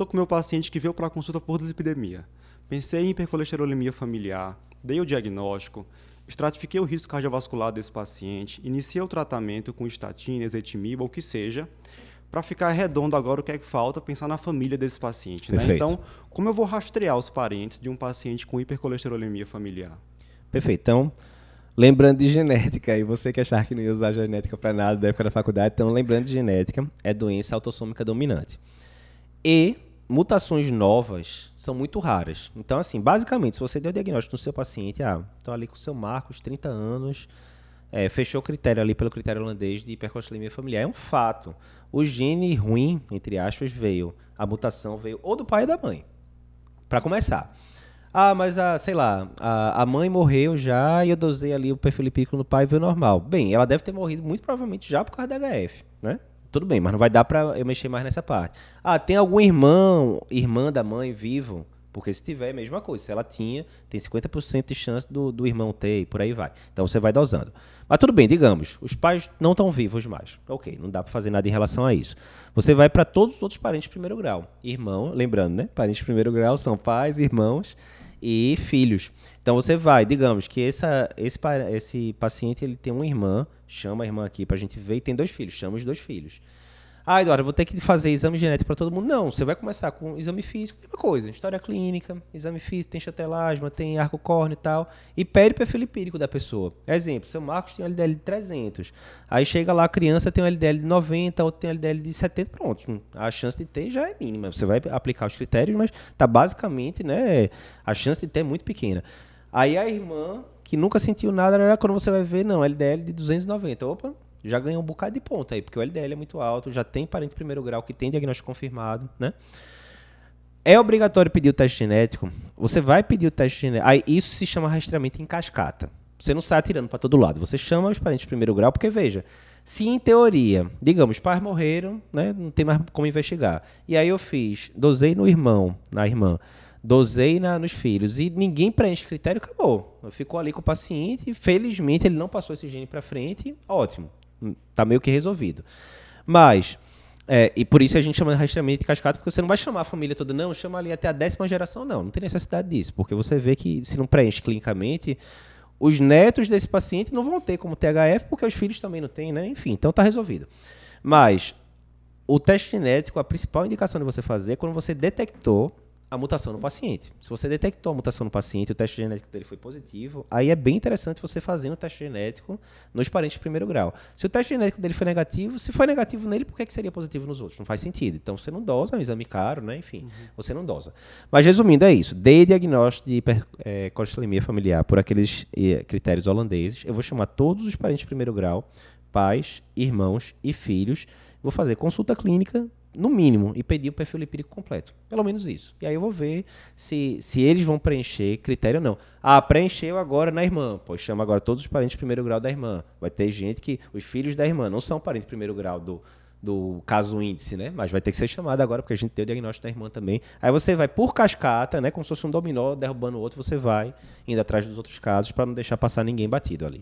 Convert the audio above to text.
Estou com meu paciente que veio para a consulta por dislipidemia. Pensei em hipercolesterolemia familiar, dei o diagnóstico, estratifiquei o risco cardiovascular desse paciente, iniciei o tratamento com estatina, ezetimiba, ou o que seja, para ficar redondo agora o que é que falta, pensar na família desse paciente. Né? Então, como eu vou rastrear os parentes de um paciente com hipercolesterolemia familiar? Perfeito. Então, lembrando de genética, e você que achar que não ia usar genética para nada da época da faculdade, então, lembrando de genética, é doença autossômica dominante. E mutações novas são muito raras. Então, assim, basicamente, se você deu o diagnóstico no seu paciente, ah, estou ali com o seu Marcos, 30 anos, é, fechou o critério ali pelo critério holandês de hipercolesterolemia familiar, é um fato. O gene ruim, entre aspas, veio, a mutação veio ou do pai ou da mãe. Para começar. Ah, mas a, sei lá, a, a mãe morreu já e eu dosei ali o perfil lipídico no pai e veio normal. Bem, ela deve ter morrido muito provavelmente já por causa da HF, né? Tudo bem, mas não vai dar para eu mexer mais nessa parte. Ah, tem algum irmão, irmã da mãe vivo? Porque se tiver, é a mesma coisa. Se ela tinha, tem 50% de chance do, do irmão ter e por aí vai. Então você vai dosando. Mas tudo bem, digamos, os pais não estão vivos mais. Ok, não dá para fazer nada em relação a isso. Você vai para todos os outros parentes de primeiro grau. Irmão, lembrando, né? Parentes de primeiro grau são pais, irmãos e filhos. Então você vai, digamos que essa, esse, esse paciente ele tem uma irmã, chama a irmã aqui para a gente ver, e tem dois filhos, chama os dois filhos. Ah, Eduardo, vou ter que fazer exame genético para todo mundo. Não, você vai começar com exame físico, mesma coisa, história clínica, exame físico, tem chatelasma, tem arco córneo e tal, e pede perfil lipídico da pessoa. Exemplo, seu Marcos tem um LDL de 300, aí chega lá a criança tem um LDL de 90, outro tem um LDL de 70, pronto. A chance de ter já é mínima. Você vai aplicar os critérios, mas tá basicamente, né, a chance de ter é muito pequena. Aí a irmã, que nunca sentiu nada, quando você vai ver, não, LDL de 290. Opa, já ganhou um bocado de ponta aí, porque o LDL é muito alto, já tem parente de primeiro grau que tem diagnóstico confirmado, né? É obrigatório pedir o teste genético. Você vai pedir o teste genético. Aí isso se chama rastreamento em cascata. Você não sai atirando para todo lado. Você chama os parentes de primeiro grau, porque veja, se em teoria, digamos, pais morreram, né, não tem mais como investigar. E aí eu fiz, dosei no irmão, na irmã, dosei na, nos filhos e ninguém preenche critério, acabou. Ficou ali com o paciente, felizmente ele não passou esse gene para frente, ótimo tá meio que resolvido. Mas, é, e por isso a gente chama de rastreamento de cascata, porque você não vai chamar a família toda, não, chama ali até a décima geração, não. Não tem necessidade disso, porque você vê que se não preenche clinicamente, os netos desse paciente não vão ter como THF, porque os filhos também não têm, né? Enfim, então tá resolvido. Mas o teste genético, a principal indicação de você fazer é quando você detectou a mutação no paciente. Se você detectou a mutação no paciente o teste genético dele foi positivo, aí é bem interessante você fazer o teste genético nos parentes de primeiro grau. Se o teste genético dele foi negativo, se foi negativo nele, por que, que seria positivo nos outros? Não faz sentido. Então você não dosa, é um exame caro, né? Enfim, uhum. você não dosa. Mas resumindo, é isso. Dei diagnóstico de hipercolesterolemia é, familiar por aqueles é, critérios holandeses. Eu vou chamar todos os parentes de primeiro grau, pais, irmãos e filhos. Vou fazer consulta clínica no mínimo, e pedir o perfil lipídico completo. Pelo menos isso. E aí eu vou ver se, se eles vão preencher critério ou não. Ah, preencheu agora na irmã. Pois chama agora todos os parentes de primeiro grau da irmã. Vai ter gente que os filhos da irmã não são parentes de primeiro grau do, do caso índice, né? Mas vai ter que ser chamado agora, porque a gente tem o diagnóstico da irmã também. Aí você vai por cascata, né? Como se fosse um dominó, derrubando o outro, você vai indo atrás dos outros casos para não deixar passar ninguém batido ali.